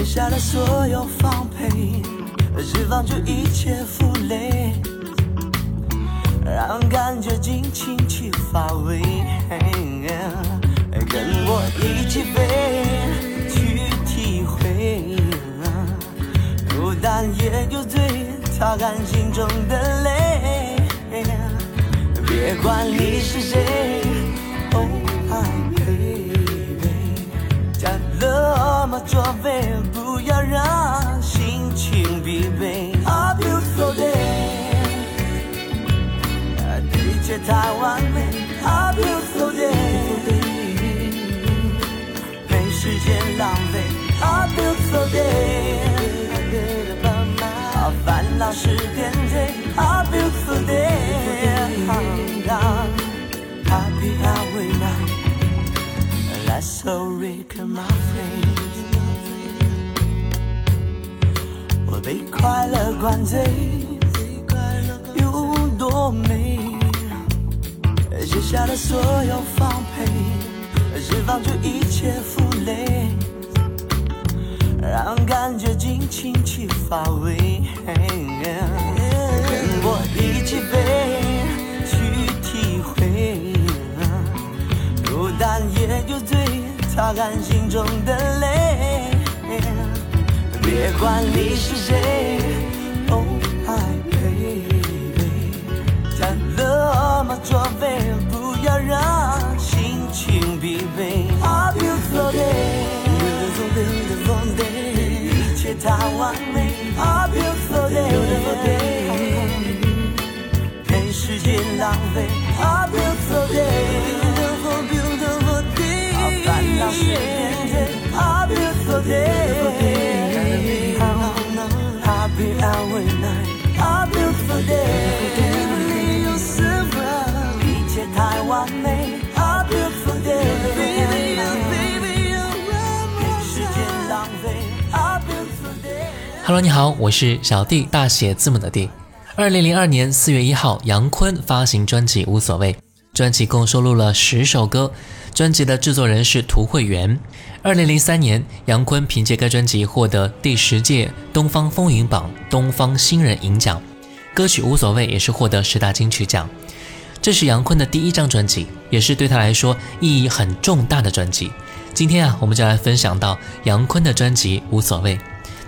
卸下了所有防备，释放出一切负累，让感觉尽情去发威。跟我一起飞，去体会，孤单也有罪，擦干心中的泪。别管你是谁那么准备，不要让心情疲惫。A beautiful day，爱配角太完美。A beautiful day，陪时间浪费。so we come all free 我被快乐灌醉有多美卸下了所有防备释放出一切负累让感觉尽情去发威跟我一起飞去体会孤单也就醉，Oh my baby，再怎么作废，不要让心情疲惫。A beautiful day，beautiful beautiful day，一切太完美。A beautiful day，没时间浪费。A beautiful day 罪。A beautiful day。Hello，你好，我是小弟，大写字母的弟。二零零二年四月一号，杨坤发行专辑《无所谓》，专辑共收录了十首歌。专辑的制作人是涂慧源。二零零三年，杨坤凭借该专辑获得第十届东方风云榜东方新人银奖，歌曲《无所谓》也是获得十大金曲奖。这是杨坤的第一张专辑，也是对他来说意义很重大的专辑。今天啊，我们就来分享到杨坤的专辑《无所谓》，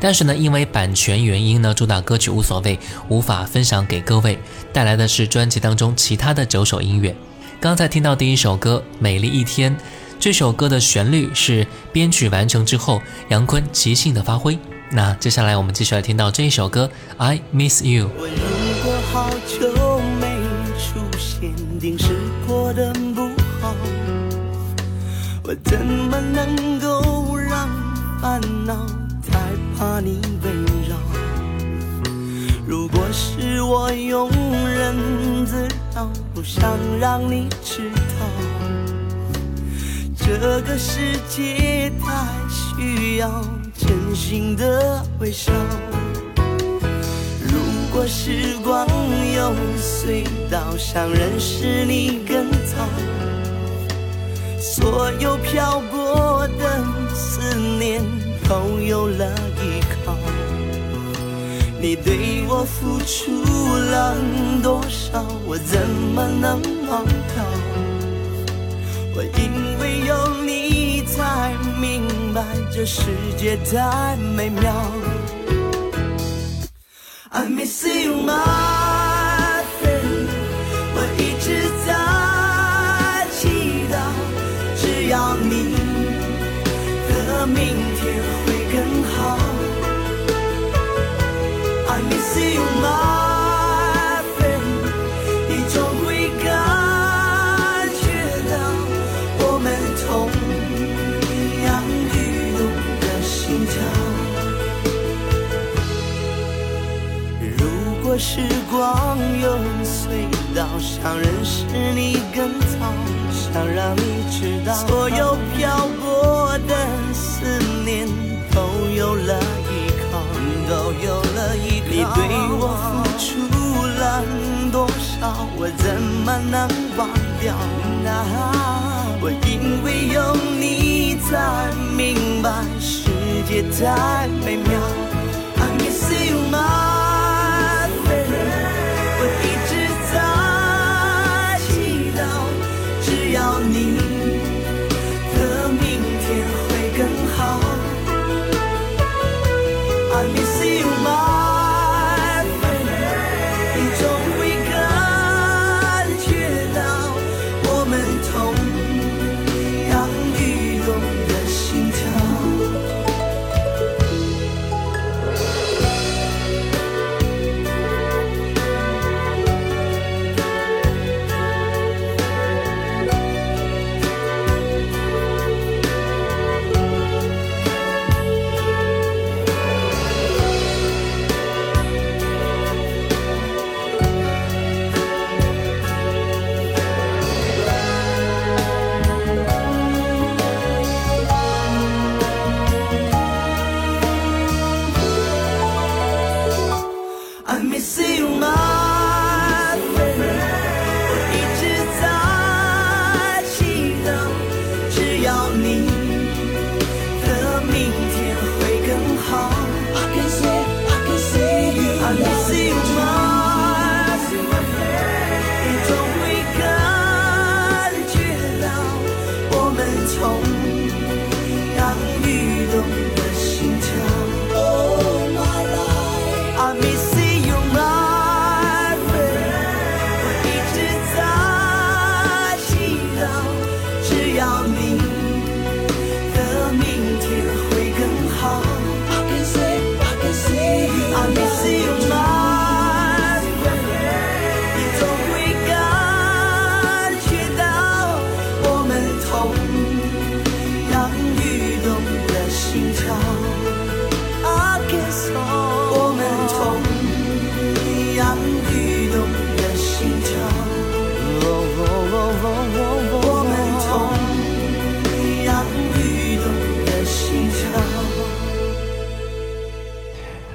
但是呢，因为版权原因呢，主打歌曲《无所谓》无法分享给各位，带来的是专辑当中其他的九首音乐。刚才听到第一首歌《美丽一天》，这首歌的旋律是编曲完成之后杨坤即兴的发挥。那接下来我们继续来听到这一首歌《I Miss You》。我如果好久没出现，定是过得不好。我怎么能够让烦恼太怕你围绕？如果是我庸人自扰，不想让你知道，这个世界太需要真心的微笑。如果时光有隧道，想认识你更早，所有漂泊的思念都有了依靠。你对我付出了多少，我怎么能忘掉？我因为有你才明白这世界太美妙。I miss you, my friend。我一直在祈祷，只要你的明天会更好。I miss you, my friend。你总时光有隧道，想认识你更早，想让你知道，所有漂泊的思念都有了依靠，都有了依靠。你对我付出了多少，我怎么能忘掉？那我因为有你才明白世界太美妙。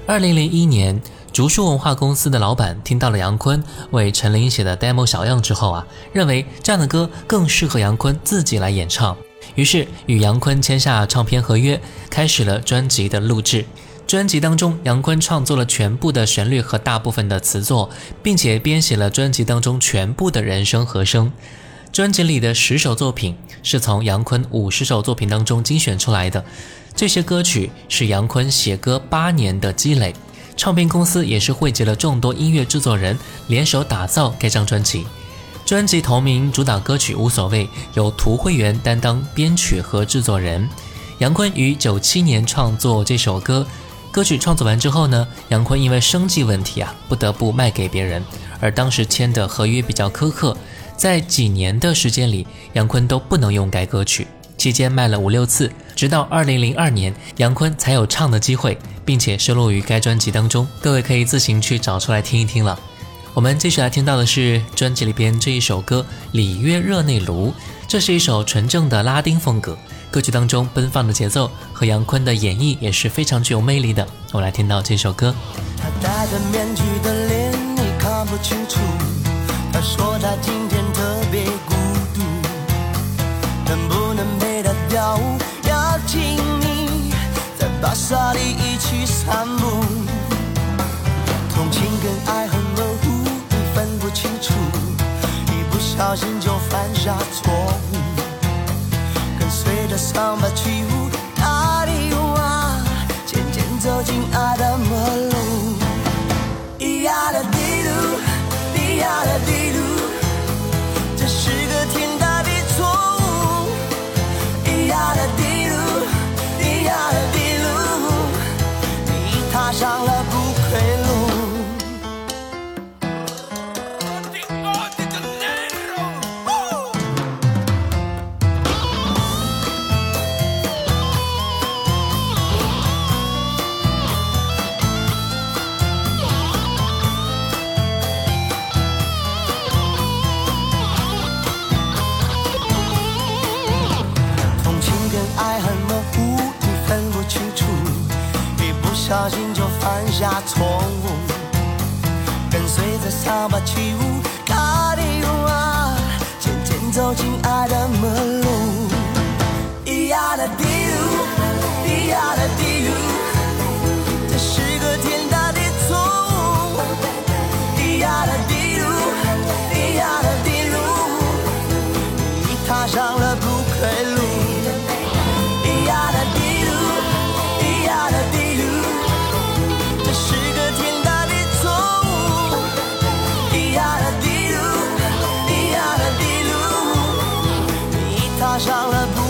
二零零一年，竹树文化公司的老板听到了杨坤为陈琳写的 demo 小样之后啊，认为这样的歌更适合杨坤自己来演唱，于是与杨坤签下唱片合约，开始了专辑的录制。专辑当中，杨坤创作了全部的旋律和大部分的词作，并且编写了专辑当中全部的人声和声。专辑里的十首作品是从杨坤五十首作品当中精选出来的，这些歌曲是杨坤写歌八年的积累。唱片公司也是汇集了众多音乐制作人联手打造该张专辑。专辑同名主打歌曲《无所谓》由涂慧源担当编曲和制作人。杨坤于九七年创作这首歌，歌曲创作完之后呢，杨坤因为生计问题啊，不得不卖给别人，而当时签的合约比较苛刻，在几年的时间里，杨坤都不能用该歌曲。期间卖了五六次，直到二零零二年，杨坤才有唱的机会，并且收录于该专辑当中。各位可以自行去找出来听一听了。我们继续来听到的是专辑里边这一首歌《里约热内卢》，这是一首纯正的拉丁风格。歌曲当中奔放的节奏和杨坤的演绎也是非常具有魅力的。我们来听到这首歌。他戴着面具的脸你看不清楚，他说他今巴萨里一起散步，同情跟爱很模糊，你分不清楚，一不小心就犯下错误，跟随着桑巴起舞，阿里哇，渐渐走进爱的魔路。咿呀的滴噜，咿呀的滴噜，上了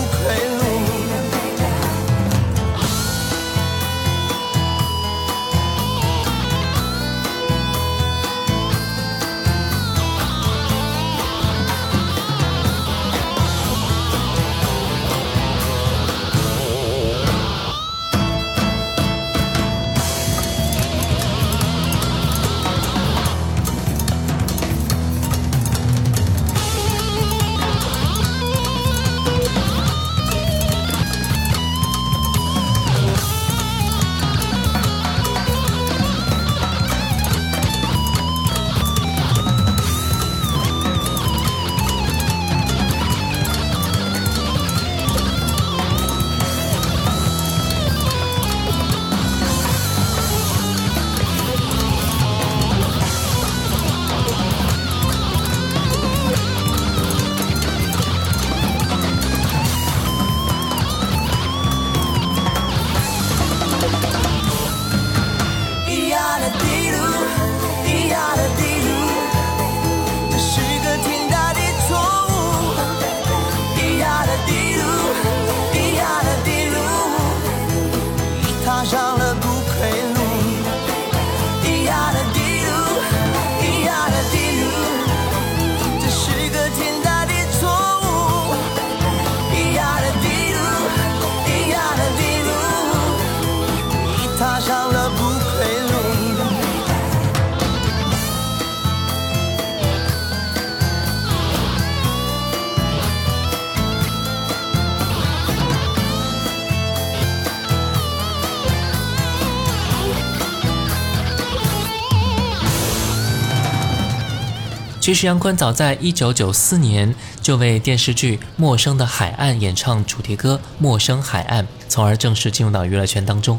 其实杨坤早在一九九四年就为电视剧《陌生的海岸》演唱主题歌《陌生海岸》，从而正式进入到娱乐圈当中。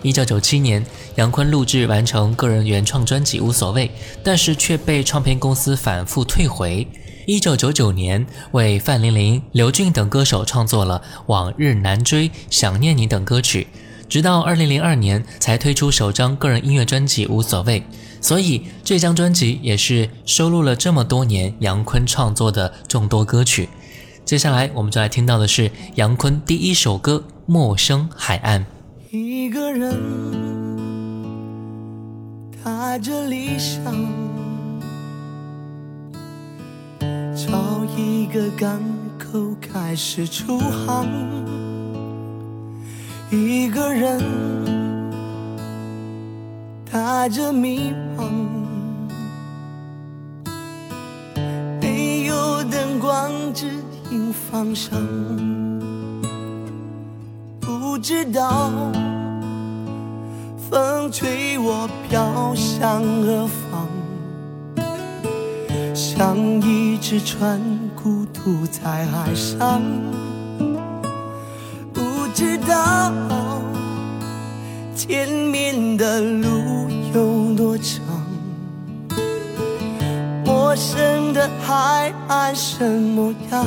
一九九七年，杨坤录制完成个人原创专辑《无所谓》，但是却被唱片公司反复退回。一九九九年，为范玲玲、刘俊等歌手创作了《往日难追》《想念你》等歌曲，直到二零零二年才推出首张个人音乐专辑《无所谓》。所以这张专辑也是收录了这么多年杨坤创作的众多歌曲。接下来我们就来听到的是杨坤第一首歌《陌生海岸》。一个人带着理想，找一个港口开始出航，一个人带着迷茫，没有灯光指引方向，不知道风吹我飘向何方。像一只船，孤独在海上，知道前面的路有多长。陌生的海岸什么样？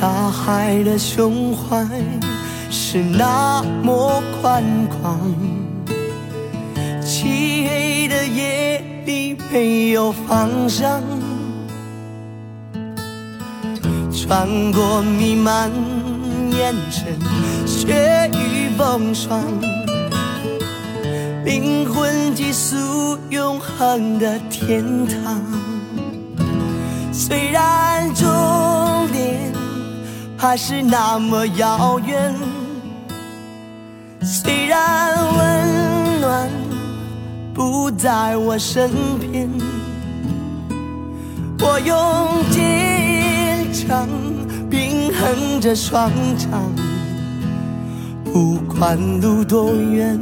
大海的胸怀是那么宽广。漆黑的夜里没有方向，穿过弥漫烟尘、雪雨风霜，灵魂寄宿永恒的天堂。虽然终点还是那么遥远，虽然温暖。不在我身边，我用尽强平衡着双掌，不管路多远，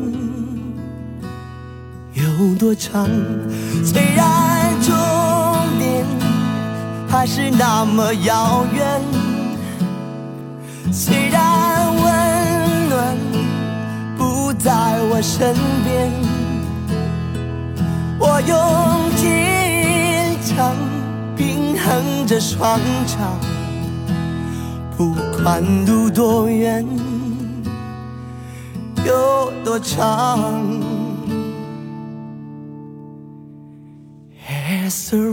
有多长。虽然终点还是那么遥远，虽然温暖不在我身边。我用坚强平衡着双脚，不管路多远，有多长。As the 时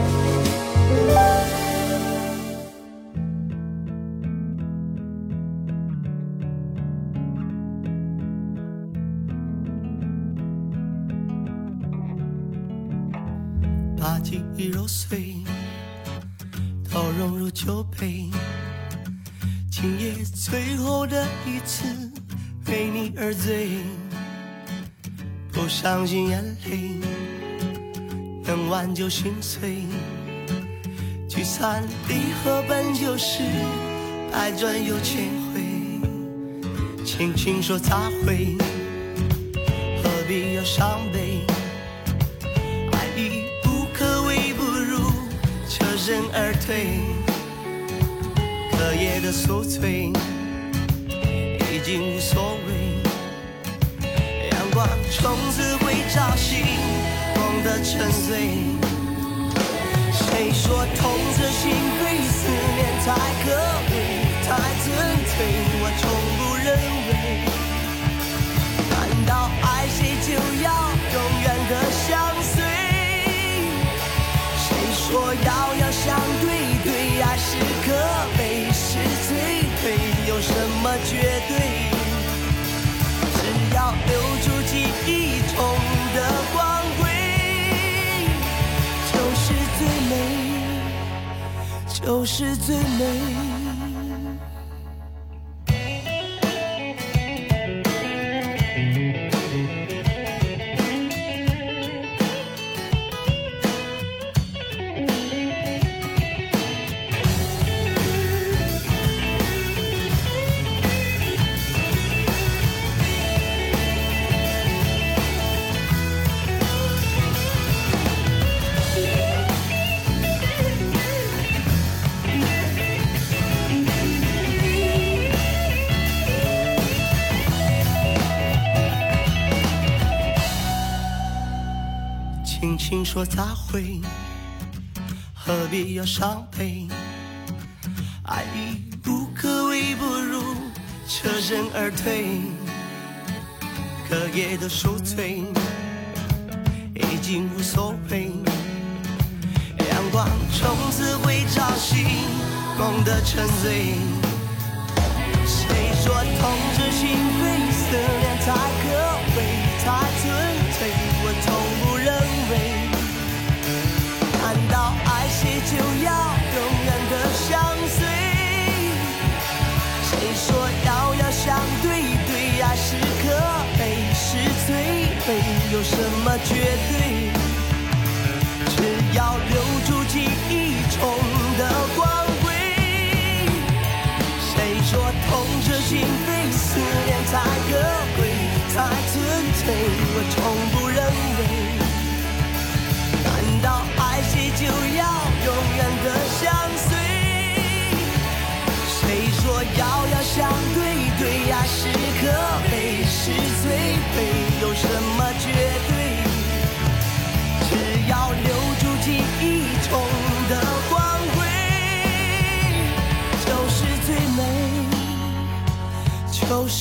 融入酒杯。今夜最后的一次为你而醉，不伤心眼泪能挽救心碎。聚散离合本就是百转又千回，轻轻说再会，何必要伤悲？身而退，隔夜的宿醉已经无所谓。阳光从此会照醒梦的沉醉。谁说痛彻心扉，思念才可贵，太纯粹？我从不认为。绝对？只要留住记忆中的光辉，就是最美，就是最美。说再会，何必要伤悲？爱已无可为，不如全身而退。可夜的宿醉已经无所谓，阳光从此会照醒梦的沉醉。有什么绝对，只要留住记忆中的光辉。谁说痛彻心扉，思念才可贵，才纯粹？我从不认为。难道爱谁就要永远的相随？谁说遥遥相对，对爱是可悲是罪？没有什么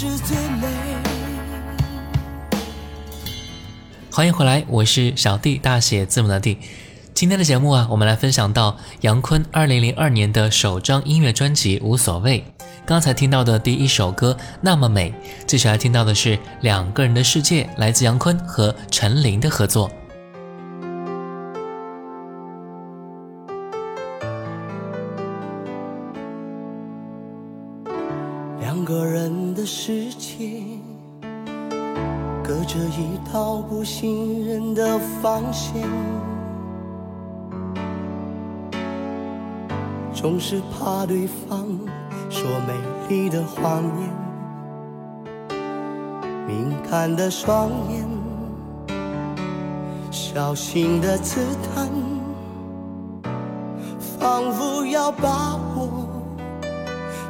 是最美。欢迎回来，我是小弟，大写字母的弟。今天的节目啊，我们来分享到杨坤二零零二年的首张音乐专辑《无所谓》。刚才听到的第一首歌《那么美》，接下来听到的是《两个人的世界》，来自杨坤和陈琳的合作。道不信任的防线，总是怕对方说美丽的谎言，敏感的双眼，小心的刺探，仿佛要把我。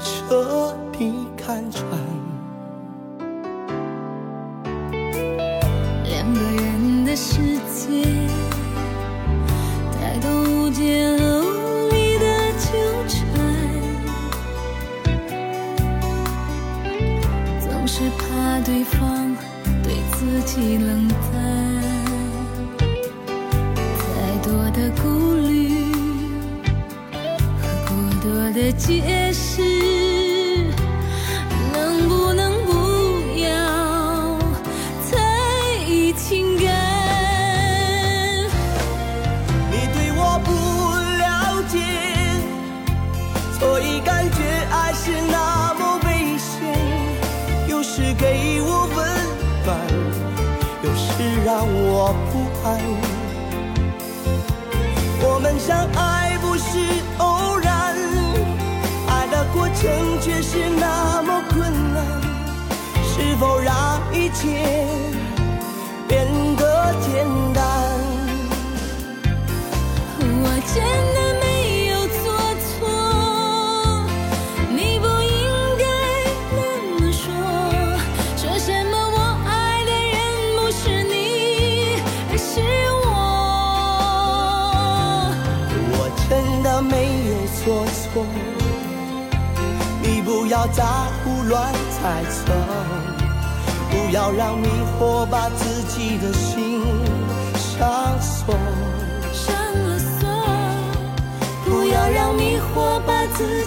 彻底看穿。两个人的世界，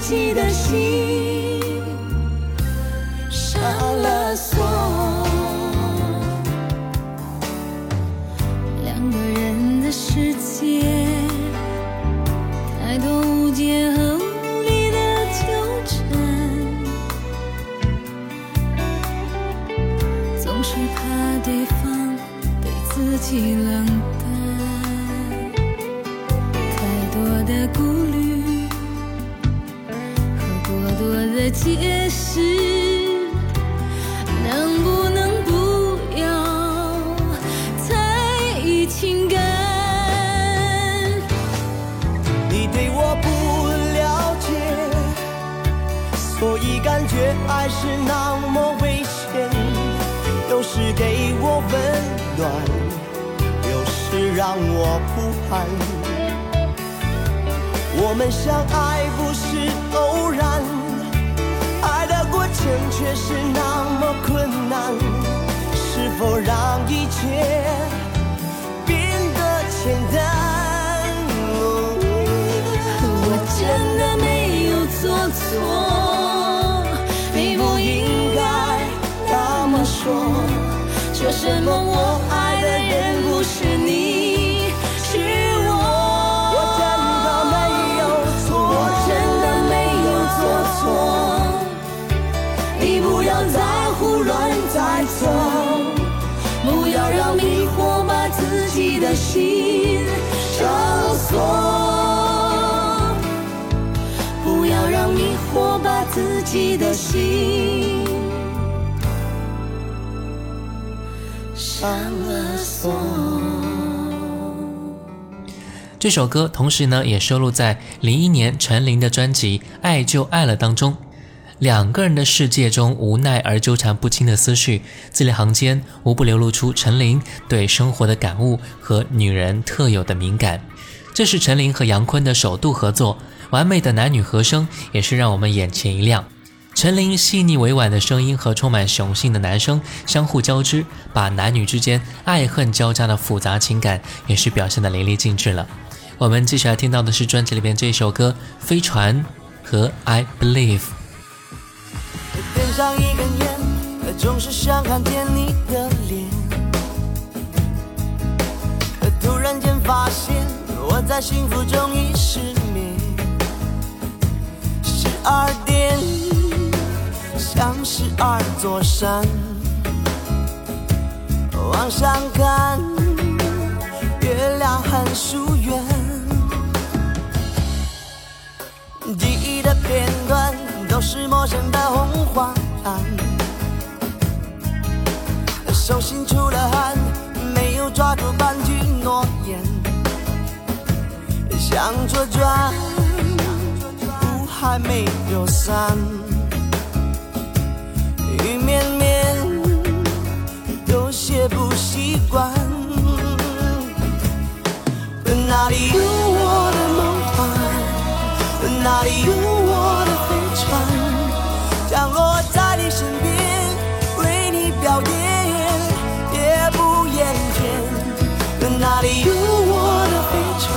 己的心上了锁。两个人的世界，太多无解和无力的纠缠，总是怕对方对自己冷解释，能不能不要在意情感？你对我不了解，所以感觉爱是那么危险。有时给我温暖，有时让我不安。我们相爱不是偶然，的过程却是那么困难。是否让一切变得简单？我真的没有做错，你不应该那么说。说什么我爱的人不是你，的心上锁，不要让迷惑把自己的心上了锁。这首歌同时呢也收录在零一年陈琳的专辑《爱就爱了》当中。两个人的世界中无奈而纠缠不清的思绪，字里行间无不流露出陈琳对生活的感悟和女人特有的敏感。这是陈琳和杨坤的首度合作，完美的男女和声也是让我们眼前一亮。陈琳细腻委婉的声音和充满雄性的男声相互交织，把男女之间爱恨交加的复杂情感也是表现得淋漓尽致了。我们接下来听到的是专辑里边这一首歌《飞船》和《I Believe》。点上一根烟，总是想看见你的脸。突然间发现我在幸福中已失眠。十二点，像十二座山，往上看，月亮很疏远。记忆的片段都是陌生的红花手心出了汗，没有抓住半句诺言，向左转，雾还没有散，雨绵绵，有些不习惯，哪里有我的梦幻？哪里有倦。哪里有我的飞船，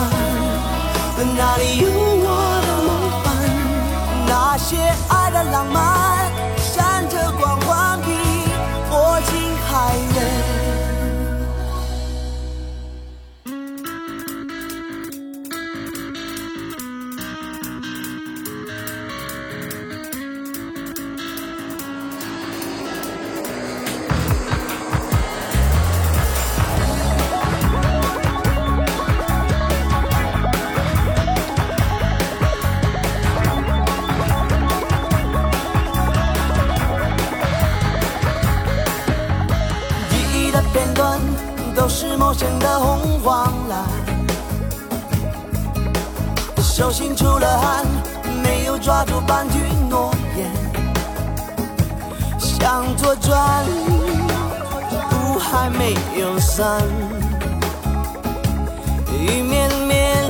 心出了汗，没有抓住半句诺言，向左转，雾还没有散，雨绵绵，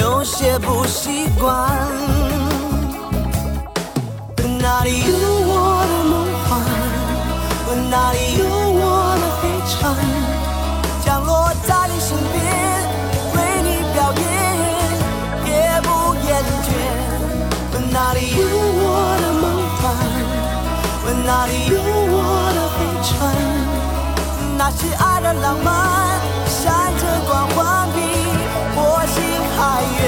有些不习惯。哪里有我的梦那是爱的浪漫，闪着光环比火星还远。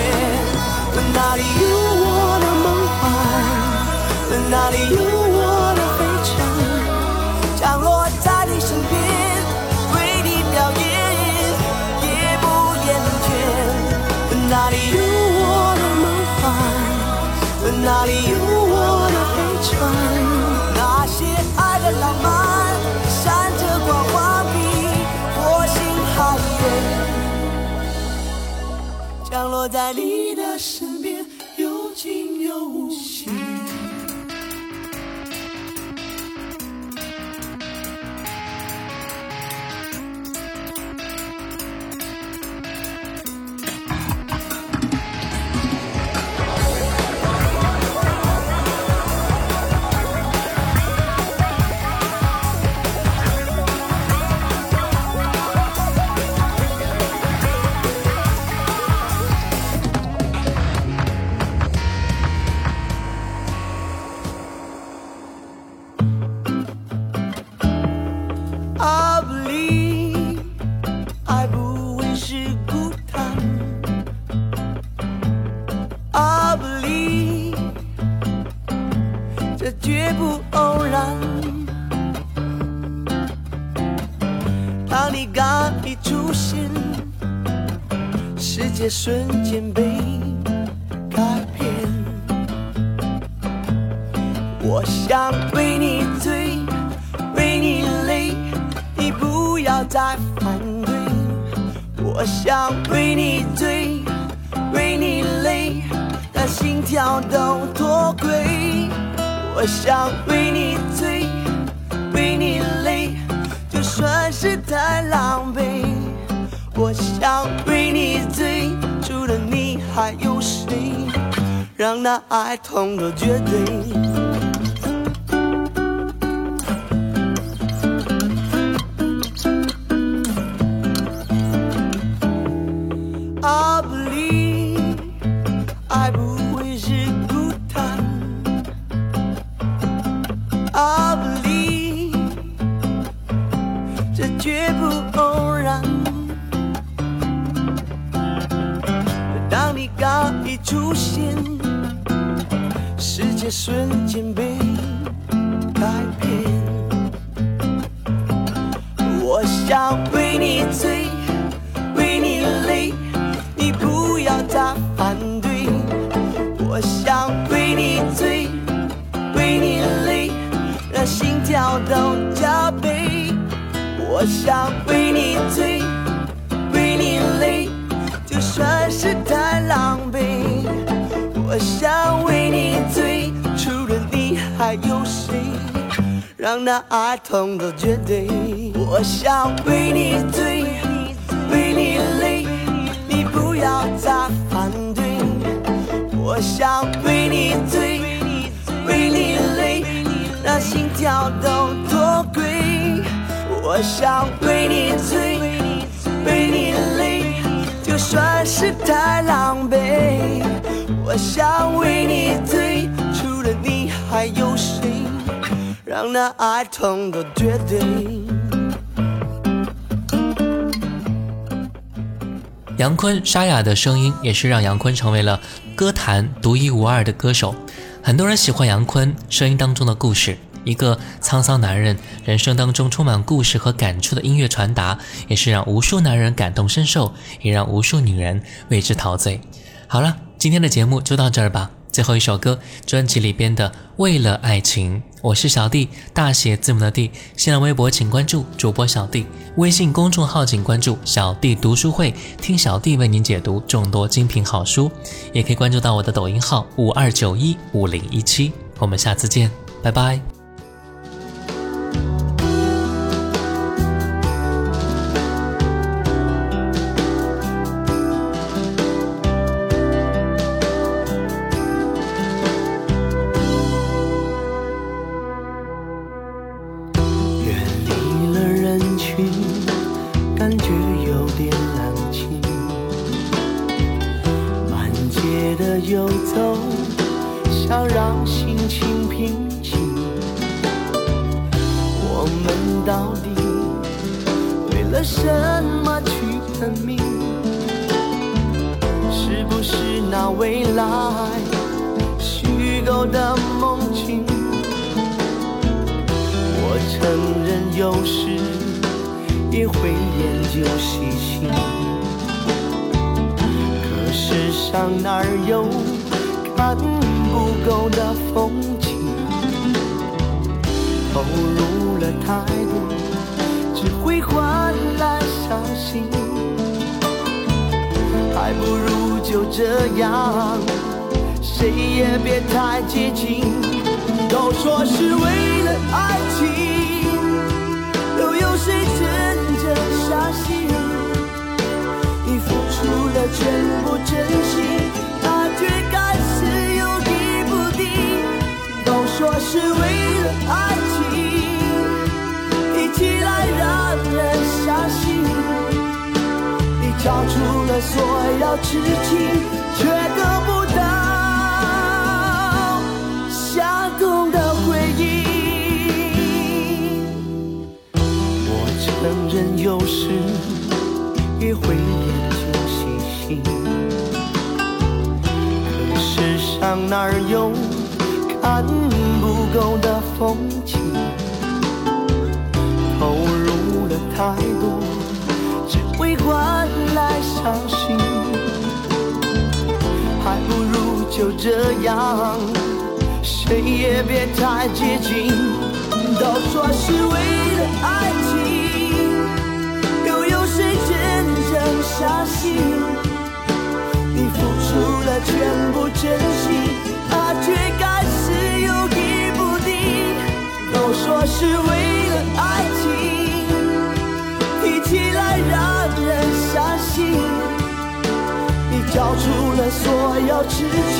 哪里有我的梦幻？哪里远。让那爱痛的绝对。我想为你醉，为你累，让心跳都脱轨。我想为你醉，为你累，就算是太狼狈。我想为你醉，除了你还有谁？让那爱痛的绝对。杨坤沙哑的声音也是让杨坤成为了歌坛独一无二的歌手。很多人喜欢杨坤声音当中的故事，一个沧桑男人人生当中充满故事和感触的音乐传达，也是让无数男人感同身受，也让无数女人为之陶醉。好了，今天的节目就到这儿吧。最后一首歌，专辑里边的《为了爱情》，我是小弟，大写字母的弟。新浪微博请关注主播小弟，微信公众号请关注小弟读书会，听小弟为您解读众多精品好书，也可以关注到我的抖音号五二九一五零一七。我们下次见，拜拜。全部真心，他却开始有意不定。都说是为了爱情，一起来让人相信。你交出了所有痴情，却得不到相同的回应。我承认有时也会上哪儿有看不够的风景？投入了太多，只会换来伤心。还不如就这样，谁也别太接近。都说是为了爱情，又有谁真正相信？付了全部真心，他却开始犹豫不定。都说是为了爱情，提起来让人伤心。你交出了所有痴情，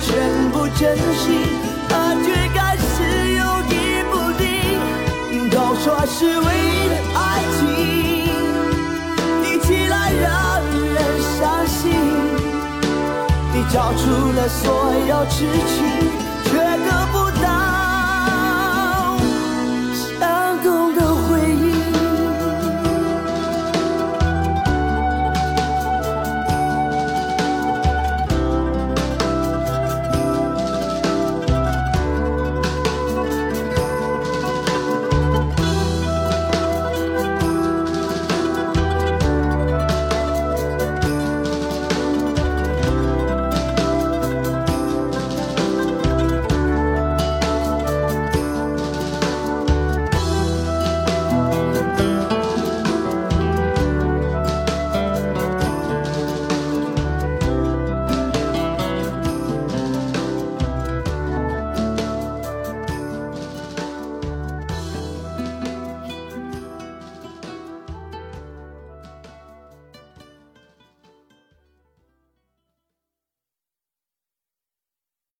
全部真心，他却开始有豫不定，都说是唯一的爱情，听起来让人伤心，你交出了所有痴情。